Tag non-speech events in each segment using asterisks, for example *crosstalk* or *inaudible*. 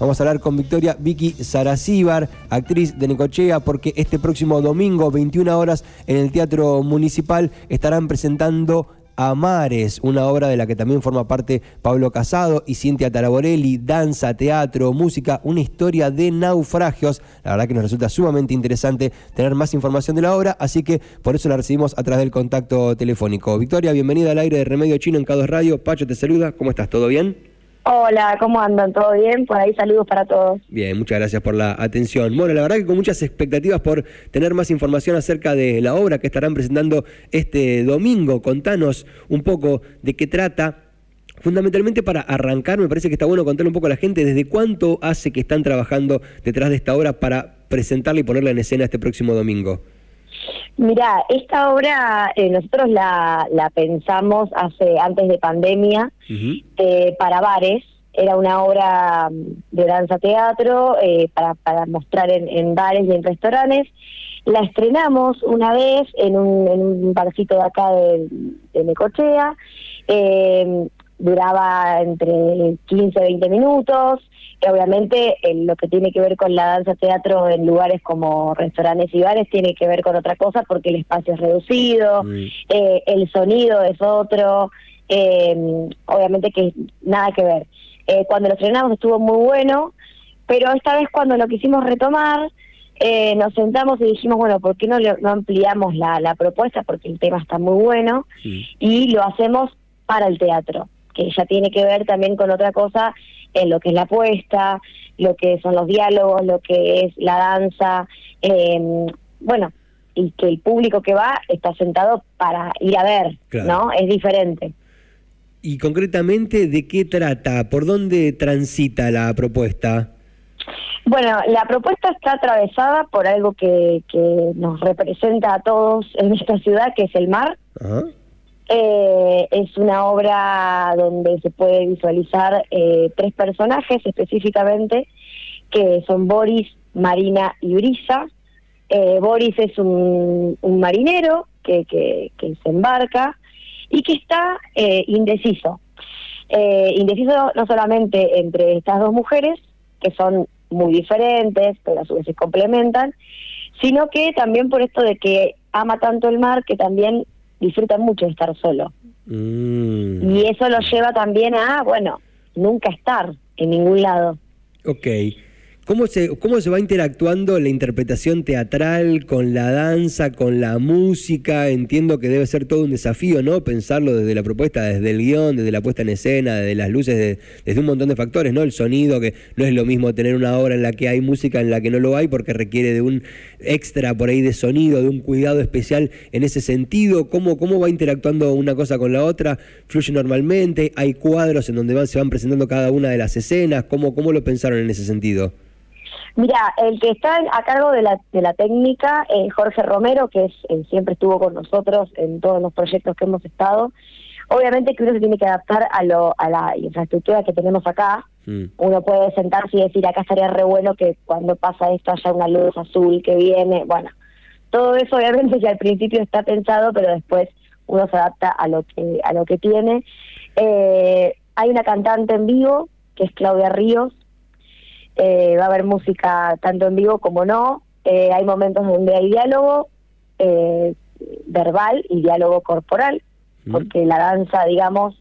Vamos a hablar con Victoria Vicky Saracíbar, actriz de Necochea, porque este próximo domingo, 21 horas, en el Teatro Municipal estarán presentando Amares, una obra de la que también forma parte Pablo Casado y Cintia Taraborelli, danza, teatro, música, una historia de naufragios. La verdad que nos resulta sumamente interesante tener más información de la obra, así que por eso la recibimos a través del contacto telefónico. Victoria, bienvenida al aire de Remedio Chino en K2 Radio. Pacho te saluda, ¿cómo estás? ¿Todo bien? Hola, ¿cómo andan? ¿Todo bien? Por ahí saludos para todos. Bien, muchas gracias por la atención. Bueno, la verdad que con muchas expectativas por tener más información acerca de la obra que estarán presentando este domingo. Contanos un poco de qué trata. Fundamentalmente para arrancar, me parece que está bueno contarle un poco a la gente desde cuánto hace que están trabajando detrás de esta obra para presentarla y ponerla en escena este próximo domingo. Mira, esta obra eh, nosotros la, la, pensamos hace antes de pandemia eh, para bares. Era una obra de danza teatro eh, para, para mostrar en, en, bares y en restaurantes. La estrenamos una vez en un, en un barcito de acá de, de Necochea. duraba entre 15 y 20 minutos que obviamente lo que tiene que ver con la danza teatro en lugares como restaurantes y bares tiene que ver con otra cosa porque el espacio es reducido, eh, el sonido es otro, eh, obviamente que nada que ver. Eh, cuando lo estrenamos estuvo muy bueno, pero esta vez cuando lo quisimos retomar, nos sentamos y dijimos, bueno, ¿por qué no, no ampliamos la, la propuesta? Porque el tema está muy bueno y lo hacemos para el teatro, que ya tiene que ver también con otra cosa en lo que es la apuesta, lo que son los diálogos, lo que es la danza, eh, bueno, y que el público que va está sentado para ir a ver, ¿no? Es diferente. Y concretamente, ¿de qué trata? ¿Por dónde transita la propuesta? Bueno, la propuesta está atravesada por algo que, que nos representa a todos en esta ciudad, que es el mar. Ajá. Eh, es una obra donde se puede visualizar eh, tres personajes específicamente, que son Boris, Marina y Brisa. Eh, Boris es un, marinero que, que, se embarca y que está indeciso. indeciso no solamente entre estas dos mujeres, que son muy diferentes, pero a su vez complementan, sino que también por esto de que ama tanto el mar que también disfruta mucho de estar solo. Mm. Y eso lo lleva también a, bueno, nunca estar en ningún lado. Ok. ¿Cómo se, ¿Cómo se va interactuando la interpretación teatral con la danza, con la música? Entiendo que debe ser todo un desafío, ¿no? Pensarlo desde la propuesta, desde el guion, desde la puesta en escena, desde las luces, desde un montón de factores, ¿no? El sonido, que no es lo mismo tener una obra en la que hay música, en la que no lo hay, porque requiere de un extra por ahí de sonido, de un cuidado especial en ese sentido. ¿Cómo, cómo va interactuando una cosa con la otra? ¿Fluye normalmente? ¿Hay cuadros en donde van, se van presentando cada una de las escenas? ¿Cómo, cómo lo pensaron en ese sentido? Mira, el que está a cargo de la, de la técnica es Jorge Romero, que es, eh, siempre estuvo con nosotros en todos los proyectos que hemos estado. Obviamente que uno se tiene que adaptar a, lo, a la infraestructura que tenemos acá. Mm. Uno puede sentarse y decir, acá estaría re bueno que cuando pasa esto haya una luz azul que viene. Bueno, todo eso obviamente ya al principio está pensado, pero después uno se adapta a lo que, a lo que tiene. Eh, hay una cantante en vivo, que es Claudia Ríos, eh, va a haber música tanto en vivo como no, eh, hay momentos donde hay diálogo eh, verbal y diálogo corporal, mm. porque la danza, digamos,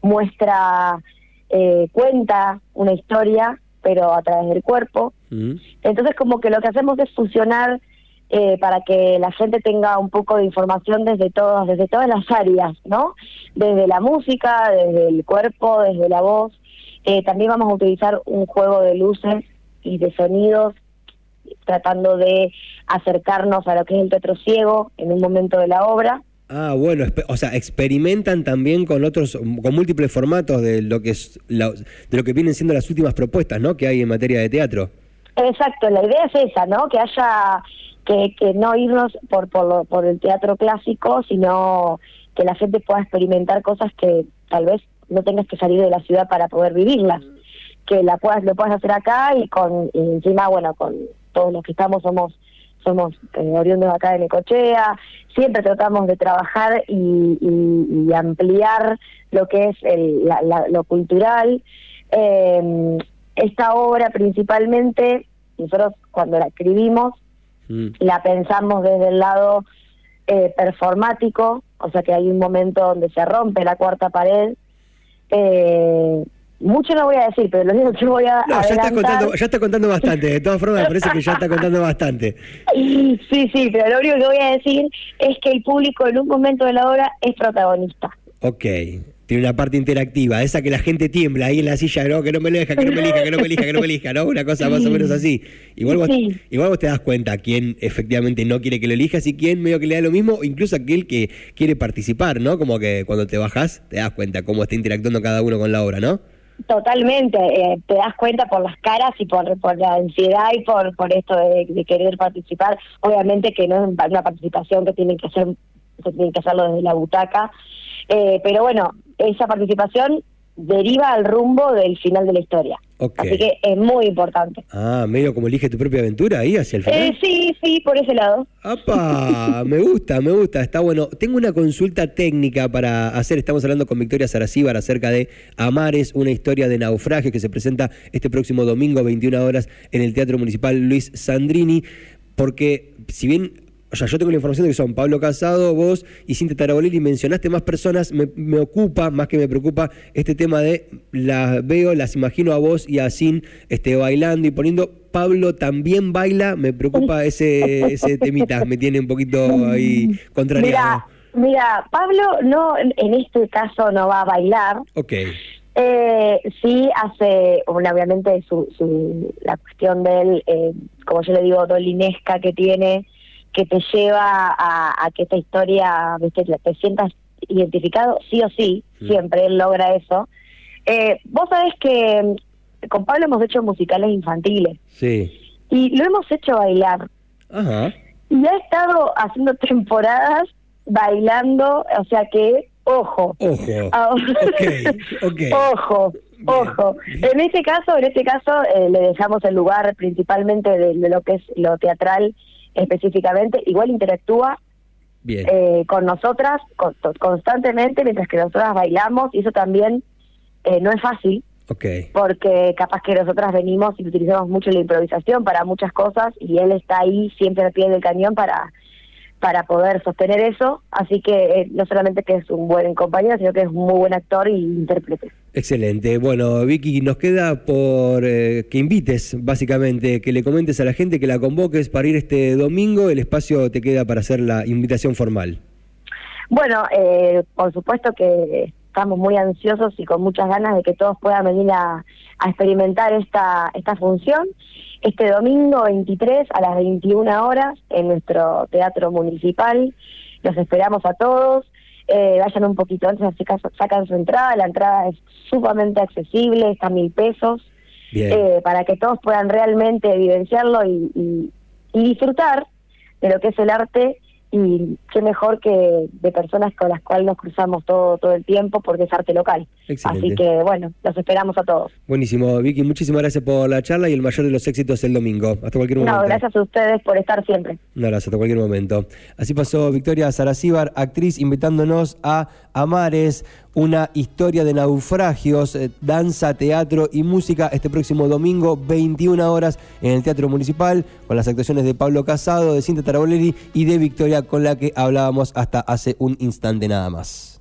muestra, cuenta una historia, pero a través del cuerpo. Mm. Entonces, como que lo que hacemos es fusionar para que la gente tenga un poco de información desde todas, desde todas las áreas, ¿no? Desde la música, desde el cuerpo, desde la voz. Eh, también vamos a utilizar un juego de luces y de sonidos tratando de acercarnos a lo que es el teatro ciego en un momento de la obra. Ah, bueno, o sea, experimentan también con otros, con múltiples formatos de lo que es de lo que vienen siendo las últimas propuestas, ¿no? Que hay en materia de teatro. Exacto, la idea es esa, ¿no? Que haya que, que no irnos por por, por el teatro clásico, sino que la gente pueda experimentar cosas que tal vez no tengas que salir de la ciudad para poder vivirlas, que la puedas, lo puedas hacer acá y con encima, bueno, con todos los que estamos somos somos eh, oriundos acá de Necochea, siempre tratamos de trabajar y, ampliar lo que es el, lo cultural. Eh, esta obra principalmente, nosotros cuando la escribimos, mm. la pensamos desde el lado eh, performático, o sea que hay un momento donde se rompe la cuarta pared. Eh, mucho no voy a decir, pero lo que voy a. No, ya está, contando, ya está contando bastante. De todas formas, me parece que ya está contando bastante. *laughs* Sí, sí, pero lo único que voy a decir es que el público en un momento de la obra es protagonista. Ok. Tiene una parte interactiva, esa que la gente tiembla ahí en la silla, no, que no me elija, que no me elija, que no me elija, que no me elija, ¿no? Una cosa más o menos así. Igual vos, igual vos te das cuenta quién efectivamente no quiere que lo elijas y quién medio que le da lo mismo, incluso aquel que quiere participar, ¿no? Como que cuando te bajas te das cuenta cómo está interactuando cada uno con la obra, ¿no? Totalmente, eh, te das cuenta por las caras y por, por la ansiedad y por, por esto de, querer participar. Obviamente que no es una participación que tienen que hacer, que tienen que hacerlo desde la butaca, eh, pero bueno, esa participación deriva al rumbo del final de la historia. Así que es muy importante. Ah, medio como elige tu propia aventura ahí hacia el final. Eh, sí, sí, por ese lado. ¡Apa! *laughs* me gusta, me gusta, está bueno. Tengo una consulta técnica para hacer. Estamos hablando con Victoria Saracíbar acerca de Amares, una historia de naufragio que se presenta este próximo domingo, 21 horas, en el Teatro Municipal Luis Sandrini. Porque si bien o sea, yo tengo la información de que son Pablo Casado, vos y Cintia Tarabolini, mencionaste más personas, me, ocupa, más que me preocupa, este tema de las veo, las imagino a vos y a Sin este, bailando y poniendo. Pablo también baila, me preocupa ese, ese temita, me tiene un poquito ahí *laughs* contrariado. Mira, mira, Pablo no, en este caso no va a bailar. Ok. Eh, sí hace, obviamente, su, su, la cuestión de él, eh, como yo le digo, dolinesca que tiene, que te lleva a, que esta historia ¿viste? te sientas identificado, sí o sí, siempre él logra eso. Eh, vos sabés que mm, con Pablo hemos hecho musicales infantiles. Sí. Y lo hemos hecho bailar. Ajá. Y ha estado haciendo temporadas bailando, o sea que, ojo. Ojo. *laughs* Ojo, ojo. En este caso, en este caso, eh, le dejamos el lugar principalmente de, lo que es lo teatral específicamente, igual interactúa eh, con nosotras constantemente mientras que nosotras bailamos y eso también eh, no es fácil. Porque capaz que nosotras venimos y utilizamos mucho la improvisación para muchas cosas y él está ahí siempre al pie del cañón para para poder sostener eso, así que eh, no solamente que es un buen compañero, sino que es un muy buen actor y intérprete. Excelente. Bueno, Vicky, nos queda por eh, que invites, básicamente, que le comentes a la gente, que la convoques para ir este domingo. El espacio te queda para hacer la invitación formal. Bueno, eh, por supuesto que estamos muy ansiosos y con muchas ganas de que todos puedan venir a, a experimentar esta, esta función este domingo 23 a las 21 horas en nuestro teatro municipal. Los esperamos a todos. Eh, vayan un poquito antes, así sacan su entrada. La entrada es sumamente accesible, está a mil pesos. Eh, para que todos puedan realmente evidenciarlo y, y disfrutar de lo que es el arte y qué mejor que de personas con las cuales nos cruzamos todo todo el tiempo porque es arte local. Así que bueno, los esperamos a todos. Buenísimo, Vicky, muchísimas gracias por la charla y el mayor de los éxitos el domingo. Hasta cualquier momento. No, gracias a ustedes por estar siempre. Un abrazo, hasta cualquier momento. Así pasó Victoria Saracíbar, actriz, invitándonos a Amares, una historia de naufragios, eh, danza, teatro y música este próximo domingo, 21 horas, en el Teatro Municipal, con las actuaciones de Pablo Casado, de Cinta Taraboleri y de Victoria, con la que hablábamos hasta hace un instante nada más.